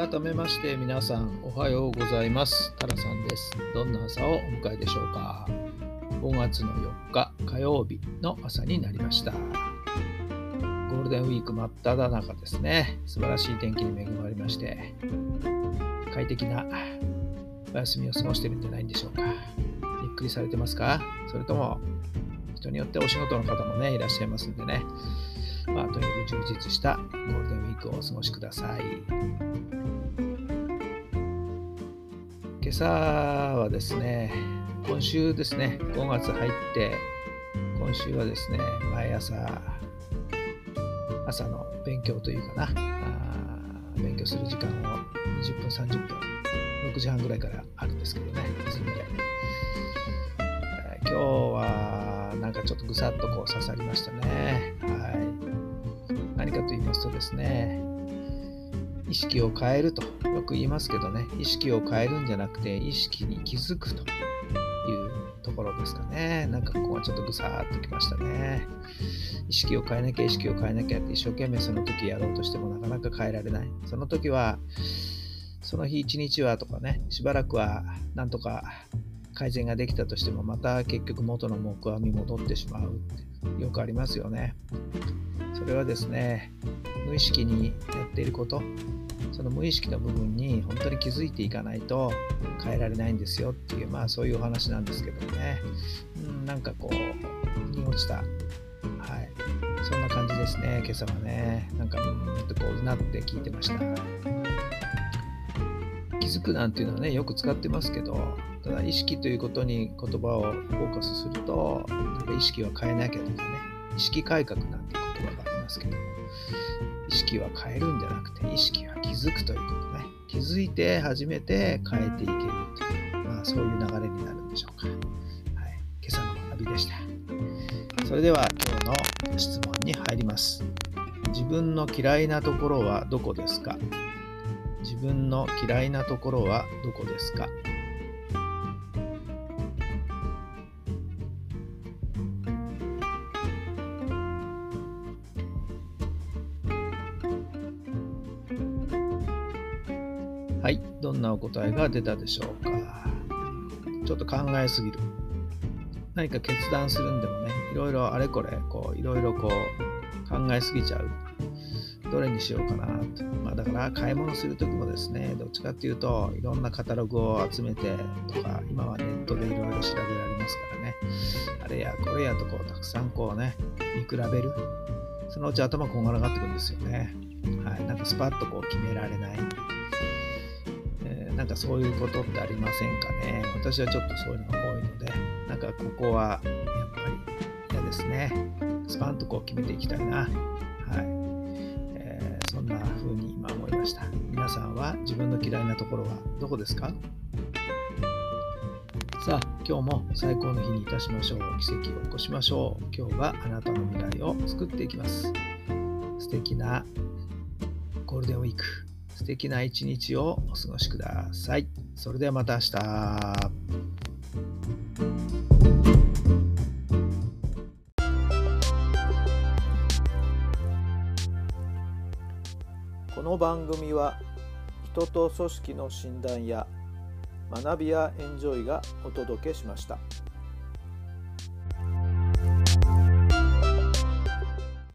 改めまして皆さんおはようございます。タラさんです。どんな朝をお迎えでしょうか。5月の4日火曜日の朝になりました。ゴールデンウィーク真っ只中ですね。素晴らしい天気に恵まれまして快適なお休みを過ごしてるんじゃないんでしょうか。ゆっくりされてますか？それとも人によってお仕事の方もねいらっしゃいますんでね。まあ、とにかく充実したゴールデンお過ごしください。今朝はですね、今週ですね、5月入って、今週はですね、毎朝、朝の勉強というかな、勉強する時間を20分、30分、6時半ぐらいからあるんですけどね、ズームで。今日はなんかちょっとぐさっとこう刺さりましたね。はい。何かと言いますとですね、意識を変えるとよく言いますけどね、意識を変えるんじゃなくて、意識に気づくというところですかね。なんかここはちょっとぐさーっときましたね。意識を変えなきゃ、意識を変えなきゃって一生懸命その時やろうとしてもなかなか変えられない。その時は、その日一日はとかね、しばらくはなんとか改善ができたとしても、また結局元の木阿弥戻ってしまうってよくありますよね。れはですね、無意識にやっていること、その無意識の部分に本当に気づいていかないと変えられないんですよっていう、まあそういうお話なんですけどもね、うん、なんかこう、に落ちた、はい、そんな感じですね、今朝はね、なんか、うんとこう、なって聞いてました。気づくなんていうのはね、よく使ってますけど、ただ意識ということに言葉をフォーカスすると、なんか意識は変えなきゃとかね、意識改革なんて言葉がますけど、意識は変えるんじゃなくて、意識は気づくということね。気づいて初めて変えていけるという、まあそういう流れになるんでしょうか。はい、今朝の学びでした。それでは今日の質問に入ります。自分の嫌いなところはどこですか？自分の嫌いなところはどこですか？はい、どんなお答えが出たでしょうか。ちょっと考えすぎる。何か決断するんでもね、いろいろあれこれ、こう、いろいろこう、考えすぎちゃう。どれにしようかなと。まあだから買い物するときもですね、どっちかっていうと、いろんなカタログを集めてとか、今はネットでいろいろ調べられますからね、あれやこれやとこう、たくさんこうね、見比べる。そのうち頭こんがらがってくるんですよね。はい。なんかスパッとこう決められない。なんかそういうことってありませんかね。私はちょっとそういうのが多いので、なんかここはやっぱり嫌ですね。スパンとこう決めていきたいな。はい。えー、そんな風に今思いました。皆さんは自分の嫌いなところはどこですか？さあ、今日も最高の日にいたしましょう。奇跡を起こしましょう。今日はあなたの未来を作っていきます。素敵なゴールデンウィーク。素敵な一日をお過ごしください。それではまた明日。この番組は人と組織の診断や学びやエンジョイがお届けしました。